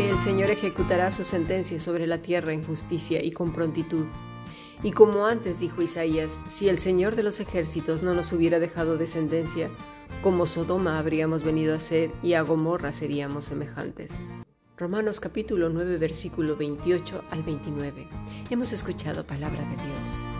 porque el Señor ejecutará su sentencia sobre la tierra en justicia y con prontitud. Y como antes dijo Isaías, si el Señor de los ejércitos no nos hubiera dejado descendencia, como Sodoma habríamos venido a ser y a Gomorra seríamos semejantes. Romanos capítulo 9 versículo 28 al 29. Hemos escuchado palabra de Dios.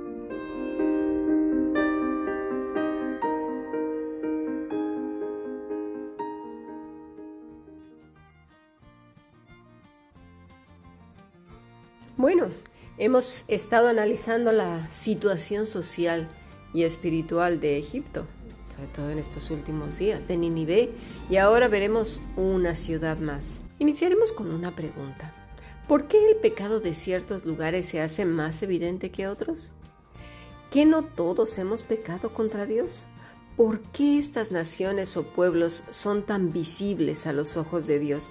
Bueno, hemos estado analizando la situación social y espiritual de Egipto, sobre todo en estos últimos días, de Ninive, y ahora veremos una ciudad más. Iniciaremos con una pregunta. ¿Por qué el pecado de ciertos lugares se hace más evidente que otros? ¿Qué no todos hemos pecado contra Dios? ¿Por qué estas naciones o pueblos son tan visibles a los ojos de Dios?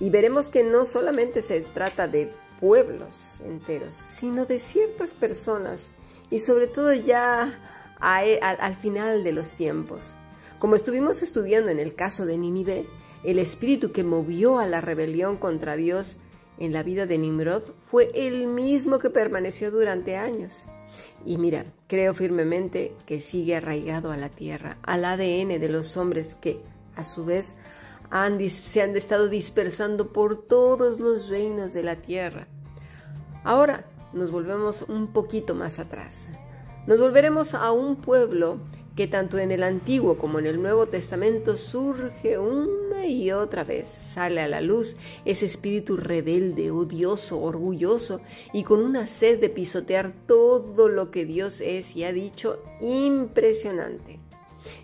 Y veremos que no solamente se trata de pueblos enteros, sino de ciertas personas y sobre todo ya e, al final de los tiempos. Como estuvimos estudiando en el caso de Nínive, el espíritu que movió a la rebelión contra Dios en la vida de Nimrod fue el mismo que permaneció durante años. Y mira, creo firmemente que sigue arraigado a la tierra, al ADN de los hombres que, a su vez, se han estado dispersando por todos los reinos de la tierra. Ahora nos volvemos un poquito más atrás. Nos volveremos a un pueblo que tanto en el Antiguo como en el Nuevo Testamento surge una y otra vez, sale a la luz ese espíritu rebelde, odioso, orgulloso y con una sed de pisotear todo lo que Dios es y ha dicho impresionante.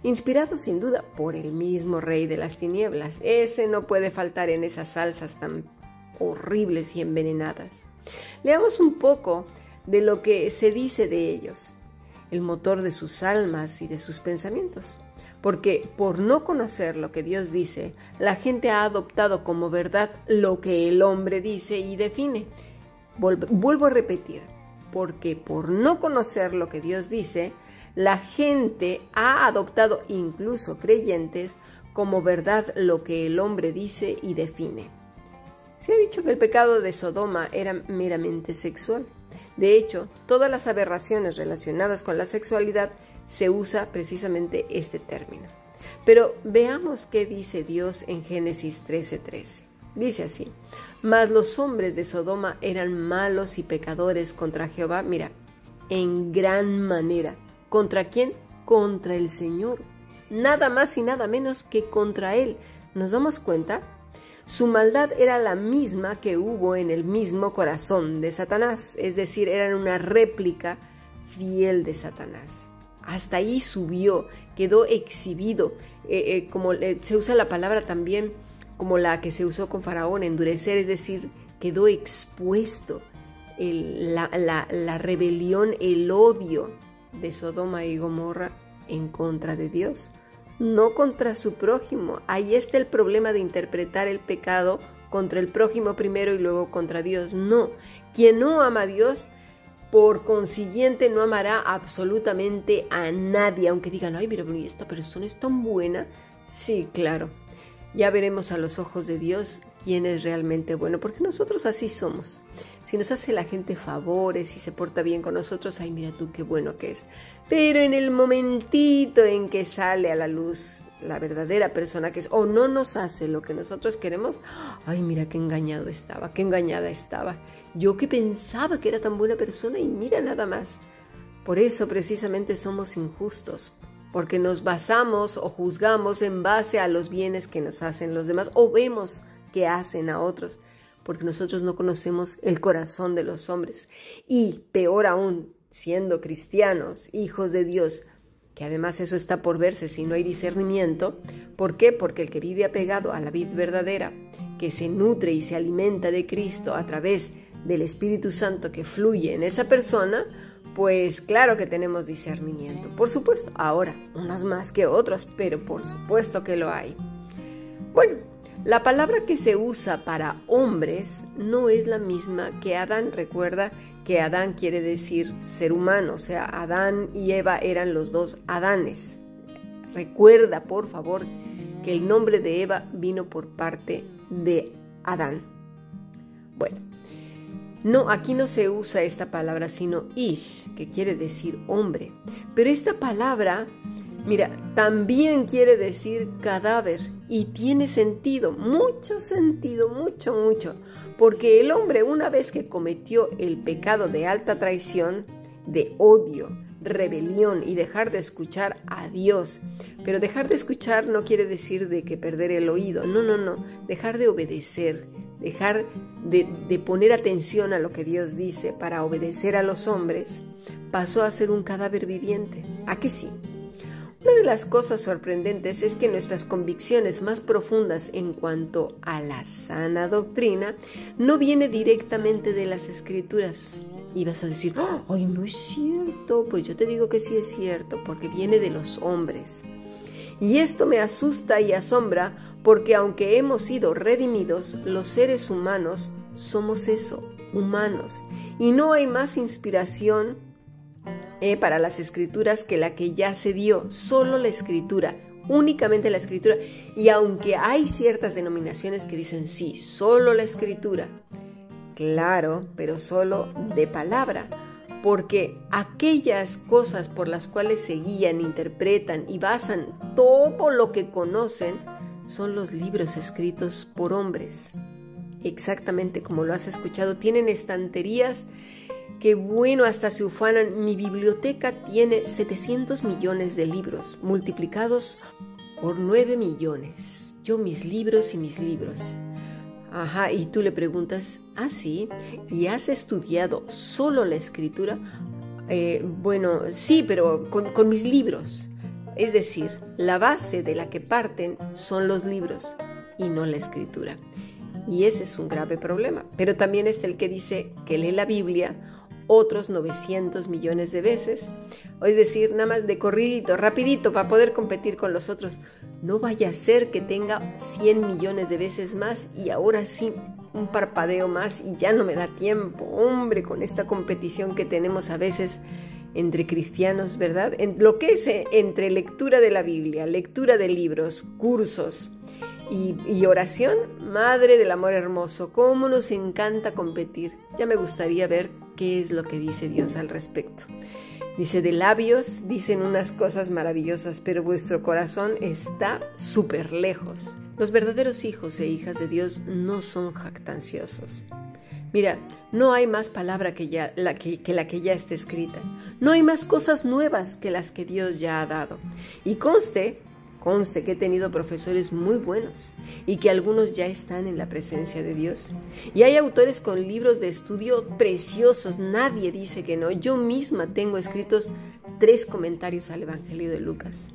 Inspirado sin duda por el mismo rey de las tinieblas, ese no puede faltar en esas salsas tan horribles y envenenadas. Leamos un poco de lo que se dice de ellos el motor de sus almas y de sus pensamientos. Porque por no conocer lo que Dios dice, la gente ha adoptado como verdad lo que el hombre dice y define. Vuelvo a repetir, porque por no conocer lo que Dios dice, la gente ha adoptado, incluso creyentes, como verdad lo que el hombre dice y define. Se ha dicho que el pecado de Sodoma era meramente sexual. De hecho, todas las aberraciones relacionadas con la sexualidad se usa precisamente este término. Pero veamos qué dice Dios en Génesis 13:13. Dice así, mas los hombres de Sodoma eran malos y pecadores contra Jehová, mira, en gran manera. ¿Contra quién? Contra el Señor. Nada más y nada menos que contra Él. ¿Nos damos cuenta? Su maldad era la misma que hubo en el mismo corazón de Satanás, es decir, eran una réplica fiel de Satanás. Hasta ahí subió, quedó exhibido, eh, eh, como se usa la palabra también como la que se usó con Faraón, endurecer, es decir, quedó expuesto la rebelión, el odio de Sodoma y Gomorra en contra de Dios no contra su prójimo. Ahí está el problema de interpretar el pecado contra el prójimo primero y luego contra Dios. No, quien no ama a Dios, por consiguiente no amará absolutamente a nadie, aunque digan, ay, mira, esta persona es tan buena. Sí, claro, ya veremos a los ojos de Dios quién es realmente bueno, porque nosotros así somos. Si nos hace la gente favores y se porta bien con nosotros, ay, mira tú qué bueno que es. Pero en el momentito en que sale a la luz la verdadera persona que es, o no nos hace lo que nosotros queremos, ay, mira qué engañado estaba, qué engañada estaba. Yo que pensaba que era tan buena persona y mira nada más. Por eso precisamente somos injustos, porque nos basamos o juzgamos en base a los bienes que nos hacen los demás o vemos que hacen a otros porque nosotros no conocemos el corazón de los hombres. Y peor aún, siendo cristianos, hijos de Dios, que además eso está por verse si no hay discernimiento. ¿Por qué? Porque el que vive apegado a la vid verdadera, que se nutre y se alimenta de Cristo a través del Espíritu Santo que fluye en esa persona, pues claro que tenemos discernimiento. Por supuesto, ahora, unos más que otros, pero por supuesto que lo hay. Bueno, la palabra que se usa para hombres no es la misma que Adán. Recuerda que Adán quiere decir ser humano, o sea, Adán y Eva eran los dos Adanes. Recuerda, por favor, que el nombre de Eva vino por parte de Adán. Bueno, no, aquí no se usa esta palabra, sino ish, que quiere decir hombre. Pero esta palabra, mira, también quiere decir cadáver y tiene sentido, mucho sentido, mucho, mucho. Porque el hombre, una vez que cometió el pecado de alta traición, de odio, rebelión y dejar de escuchar a Dios. Pero dejar de escuchar no quiere decir de que perder el oído, no, no, no, dejar de obedecer, dejar de, poner atención a lo que Dios dice para obedecer a los hombres, pasó a ser un cadáver viviente. ¿A qué sí? Una de las cosas sorprendentes es que nuestras convicciones más profundas en cuanto a la sana doctrina no viene directamente de las escrituras. Y vas a decir, ay, no es cierto. Pues yo te digo que sí es cierto, porque viene de los hombres. Y esto me asusta y asombra porque aunque hemos sido redimidos, los seres humanos somos eso, humanos. Y no hay más inspiración eh, para las escrituras que la que ya se dio, solo la escritura, únicamente la escritura. Y aunque hay ciertas denominaciones que dicen sí, solo la escritura, claro, pero solo de palabra, porque aquellas cosas por las cuales se guían, interpretan y basan todo lo que conocen son los libros escritos por hombres. Exactamente como lo has escuchado, tienen estanterías Qué bueno, hasta se ufanan. Mi biblioteca tiene 700 millones de libros, multiplicados por 9 millones. Yo mis libros y mis libros. Ajá, y tú le preguntas, ¿ah, sí? ¿Y has estudiado solo la escritura? Eh, bueno, sí, pero con, con mis libros. Es decir, la base de la que parten son los libros y no la escritura. Y ese es un grave problema. Pero también es el que dice que lee la Biblia otros 900 millones de veces. O es decir, nada más de corridito, rapidito, para poder competir con los otros. No vaya a ser que tenga 100 millones de veces más y ahora sí un parpadeo más y ya no me da tiempo. Hombre, con esta competición que tenemos a veces entre cristianos, ¿verdad? En lo que es eh, entre lectura de la Biblia, lectura de libros, cursos y, y, oración, Madre del Amor Hermoso, cómo nos encanta competir. Ya me gustaría ver qué es lo que dice Dios al respecto. Dice, de labios dicen unas cosas maravillosas, pero vuestro corazón está súper lejos. Los verdaderos hijos e hijas de Dios no son jactanciosos. Mira, no hay más palabra que, ya, la que, que la que ya está escrita. No hay más cosas nuevas que las que Dios ya ha dado. Y conste Conste que he tenido profesores muy buenos y que algunos ya están en la presencia de Dios. Y hay autores con libros de estudio preciosos, nadie dice que no. Yo misma tengo escritos tres comentarios al Evangelio de Lucas.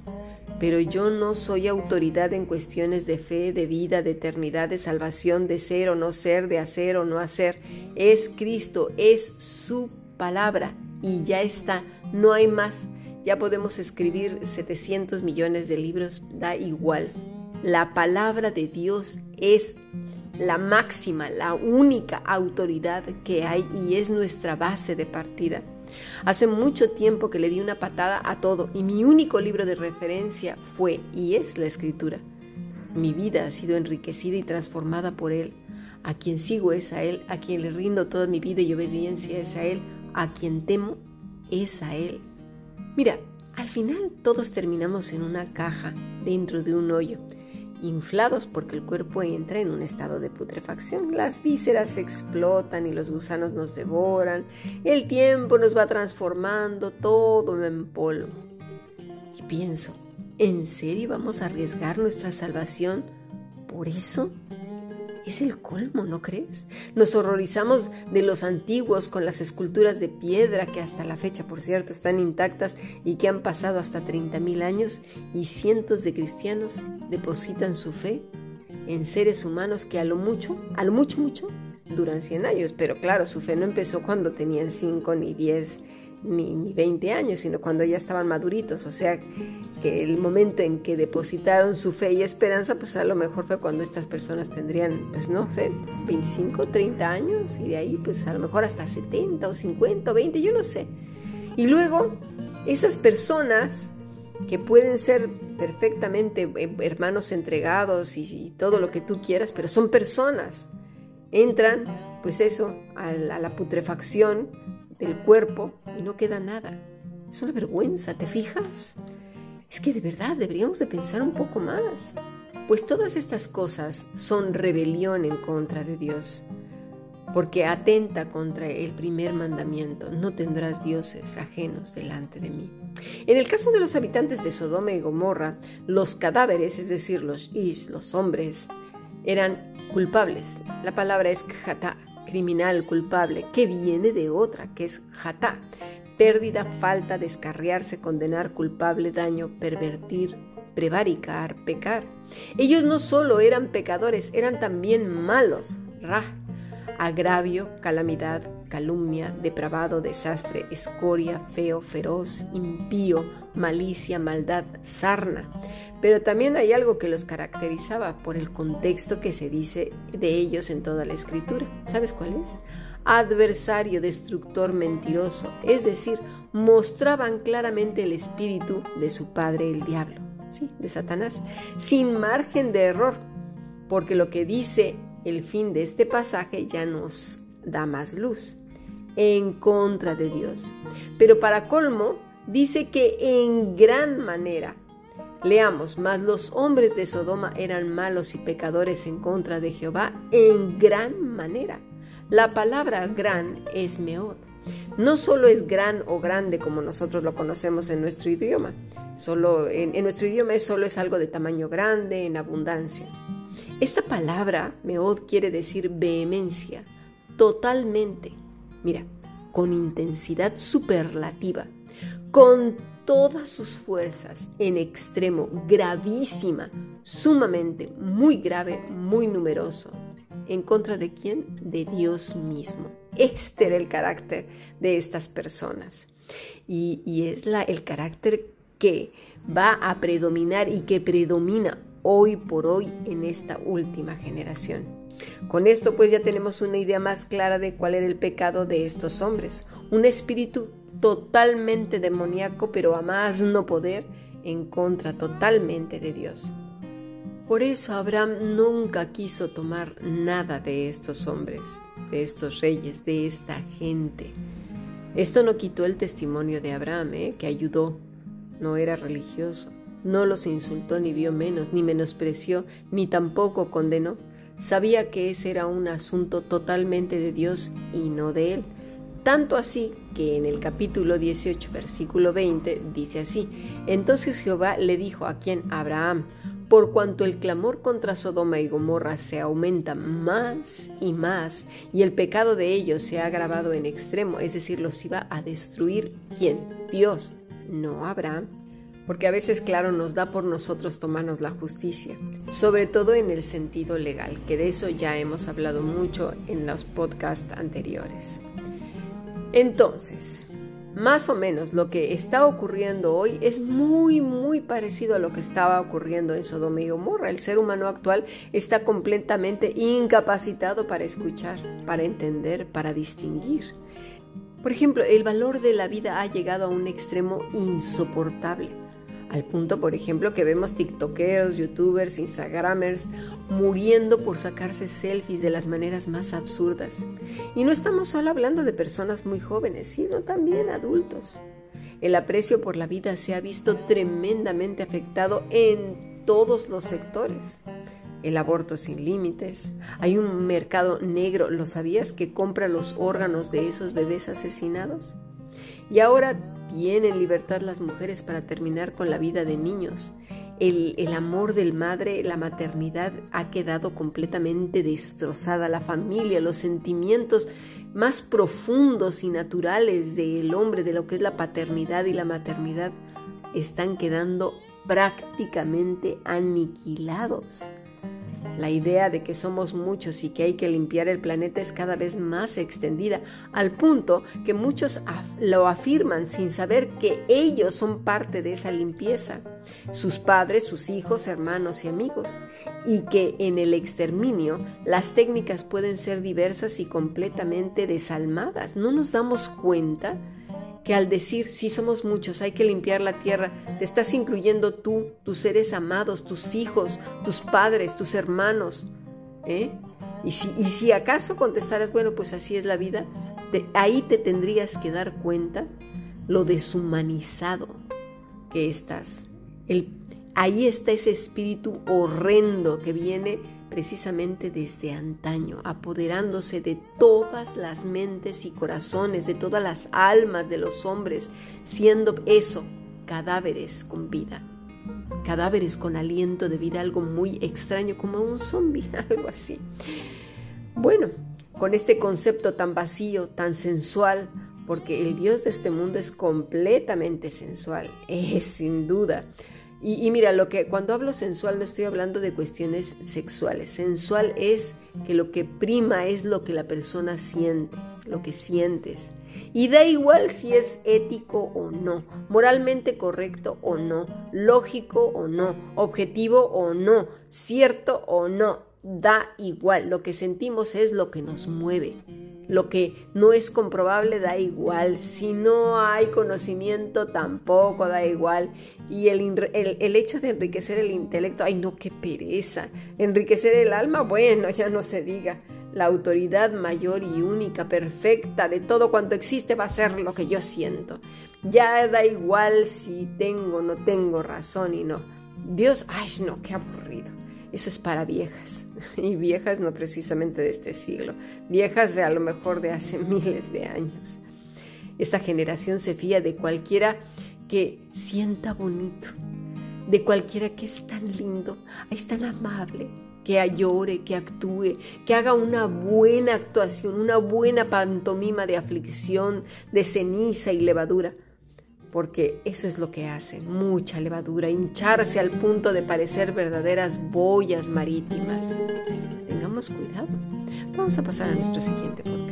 Pero yo no soy autoridad en cuestiones de fe, de vida, de eternidad, de salvación, de ser o no ser, de hacer o no hacer. Es Cristo, es su palabra y ya está, no hay más. Ya podemos escribir 700 millones de libros, da igual. La palabra de Dios es la máxima, la única autoridad que hay y es nuestra base de partida. Hace mucho tiempo que le di una patada a todo y mi único libro de referencia fue y es la escritura. Mi vida ha sido enriquecida y transformada por Él. A quien sigo es a Él, a quien le rindo toda mi vida y obediencia es a Él, a quien temo es a Él. Mira, al final todos terminamos en una caja dentro de un hoyo, inflados porque el cuerpo entra en un estado de putrefacción. Las vísceras explotan y los gusanos nos devoran. El tiempo nos va transformando todo en polvo. Y pienso, ¿en serio vamos a arriesgar nuestra salvación por eso? Es el colmo, ¿no crees? Nos horrorizamos de los antiguos con las esculturas de piedra que hasta la fecha, por cierto, están intactas y que han pasado hasta 30.000 años y cientos de cristianos depositan su fe en seres humanos que a lo mucho, a lo mucho, mucho, duran 100 años. Pero claro, su fe no empezó cuando tenían 5 ni 10 ni, ni 20 años, sino cuando ya estaban maduritos. O sea, que el momento en que depositaron su fe y esperanza, pues a lo mejor fue cuando estas personas tendrían, pues no sé, 25, 30 años y de ahí pues a lo mejor hasta 70 o 50 o 20, yo no sé. Y luego esas personas que pueden ser perfectamente eh, hermanos entregados y, todo lo que tú quieras, pero son personas, entran pues eso, a la putrefacción del cuerpo y no queda nada. Es una vergüenza, ¿te fijas? Es que de verdad deberíamos de pensar un poco más. Pues todas estas cosas son rebelión en contra de Dios, porque atenta contra el primer mandamiento, no tendrás dioses ajenos delante de mí. En el caso de los habitantes de Sodoma y Gomorra, los cadáveres, es decir, los ish, los hombres, eran culpables. La palabra es jata, criminal, culpable, que viene de otra, que es jata, pérdida, falta, descarriarse, condenar, culpable, daño, pervertir, prevaricar, pecar. Ellos no solo eran pecadores, eran también malos, ra, agravio, calamidad, calumnia, depravado, desastre, escoria, feo, feroz, impío, malicia, maldad, sarna. Pero también hay algo que los caracterizaba por el contexto que se dice de ellos en toda la escritura. ¿Sabes cuál es? adversario, destructor, mentiroso, es decir, mostraban claramente el espíritu de su padre el diablo, ¿sí? de Satanás, sin margen de error, porque lo que dice el fin de este pasaje ya nos da más luz, en contra de Dios. Pero para colmo, dice que en gran manera, Leamos, mas los hombres de Sodoma eran malos y pecadores en contra de Jehová en gran manera. La palabra gran es meod. No solo es gran o grande como nosotros lo conocemos en nuestro idioma, solo en, nuestro idioma solo es algo de tamaño grande, en abundancia. Esta palabra meod quiere decir vehemencia, totalmente, mira, con intensidad superlativa, con todas sus fuerzas, en extremo, gravísima, sumamente, muy grave, muy numeroso, ¿En contra de quién? De Dios mismo. Este era el carácter de estas personas. Y, es el carácter que va a predominar y que predomina hoy por hoy en esta última generación. Con esto pues ya tenemos una idea más clara de cuál era el pecado de estos hombres. Un espíritu totalmente demoníaco, pero a más no poder, en contra totalmente de Dios. Por eso Abraham nunca quiso tomar nada de estos hombres, de estos reyes, de esta gente. Esto no quitó el testimonio de Abraham, ¿eh? que ayudó, no era religioso, no los insultó ni vio menos, ni menospreció, ni tampoco condenó. Sabía que ese era un asunto totalmente de Dios y no de él. Tanto así que en el capítulo 18, versículo 20, dice así, entonces Jehová le dijo a quien Abraham, por cuanto el clamor contra Sodoma y Gomorra se aumenta más y más y el pecado de ellos se ha agravado en extremo, es decir, los iba a destruir quién? Dios, no Abraham. Porque a veces, claro, nos da por nosotros tomarnos la justicia, sobre todo en el sentido legal, que de eso ya hemos hablado mucho en los podcasts anteriores. Entonces, más o menos lo que está ocurriendo hoy es muy, muy parecido a lo que estaba ocurriendo en Sodoma y Gomorra. El ser humano actual está completamente incapacitado para escuchar, para entender, para distinguir. Por ejemplo, el valor de la vida ha llegado a un extremo insoportable al punto, por ejemplo, que vemos tiktokeros, youtubers, instagramers muriendo por sacarse selfies de las maneras más absurdas. Y no estamos solo hablando de personas muy jóvenes, sino también adultos. El aprecio por la vida se ha visto tremendamente afectado en todos los sectores. El aborto sin límites. Hay un mercado negro, ¿lo sabías? Que compra los órganos de esos bebés asesinados. Y ahora tienen libertad las mujeres para terminar con la vida de niños. el, el, amor del madre, la maternidad ha quedado completamente destrozada, la familia, los sentimientos más profundos y naturales del hombre, de lo que es la paternidad y la maternidad, están quedando prácticamente aniquilados. La idea de que somos muchos y que hay que limpiar el planeta es cada vez más extendida, al punto que muchos lo afirman sin saber que ellos son parte de esa limpieza, sus padres, sus hijos, hermanos y amigos, y que en el exterminio las técnicas pueden ser diversas y completamente desalmadas. ¿No nos damos cuenta? Que al decir si somos muchos, hay que limpiar la tierra, te estás incluyendo tú, tus seres amados, tus hijos, tus padres, tus hermanos. ¿eh? Y, si, y si acaso contestaras, bueno, pues así es la vida, ahí te tendrías que dar cuenta lo deshumanizado que estás. El, ahí está ese espíritu horrendo que viene precisamente desde antaño, apoderándose de todas las mentes y corazones, de todas las almas de los hombres, siendo eso cadáveres con vida, cadáveres con aliento de vida, algo muy extraño como un zombi, algo así. Bueno, con este concepto tan vacío, tan sensual, porque el Dios de este mundo es completamente sensual, es sin duda y, mira, lo que cuando hablo sensual no estoy hablando de cuestiones sexuales. Sensual es que lo que prima es lo que la persona siente, lo que sientes. Y da igual si es ético o no, moralmente correcto o no, lógico o no, objetivo o no, cierto o no, da igual. Lo que sentimos es lo que nos mueve. Lo que no es comprobable da igual. Si no hay conocimiento tampoco da igual. Y el, el, hecho de enriquecer el intelecto, ay no, qué pereza. Enriquecer el alma, bueno, ya no se diga. La autoridad mayor y única, perfecta de todo cuanto existe va a ser lo que yo siento. Ya da igual si tengo o no tengo razón y no. Dios, ay no, qué aburrido. Eso es para viejas. Y viejas no precisamente de este siglo. Viejas de a lo mejor de hace miles de años. Esta generación se fía de cualquiera que sienta bonito, de cualquiera que es tan lindo, es tan amable, que llore, que actúe, que haga una buena actuación, una buena pantomima de aflicción, de ceniza y levadura porque eso es lo que hacen, mucha levadura, hincharse al punto de parecer verdaderas boyas marítimas. Tengamos cuidado. Vamos a pasar a nuestro siguiente punto.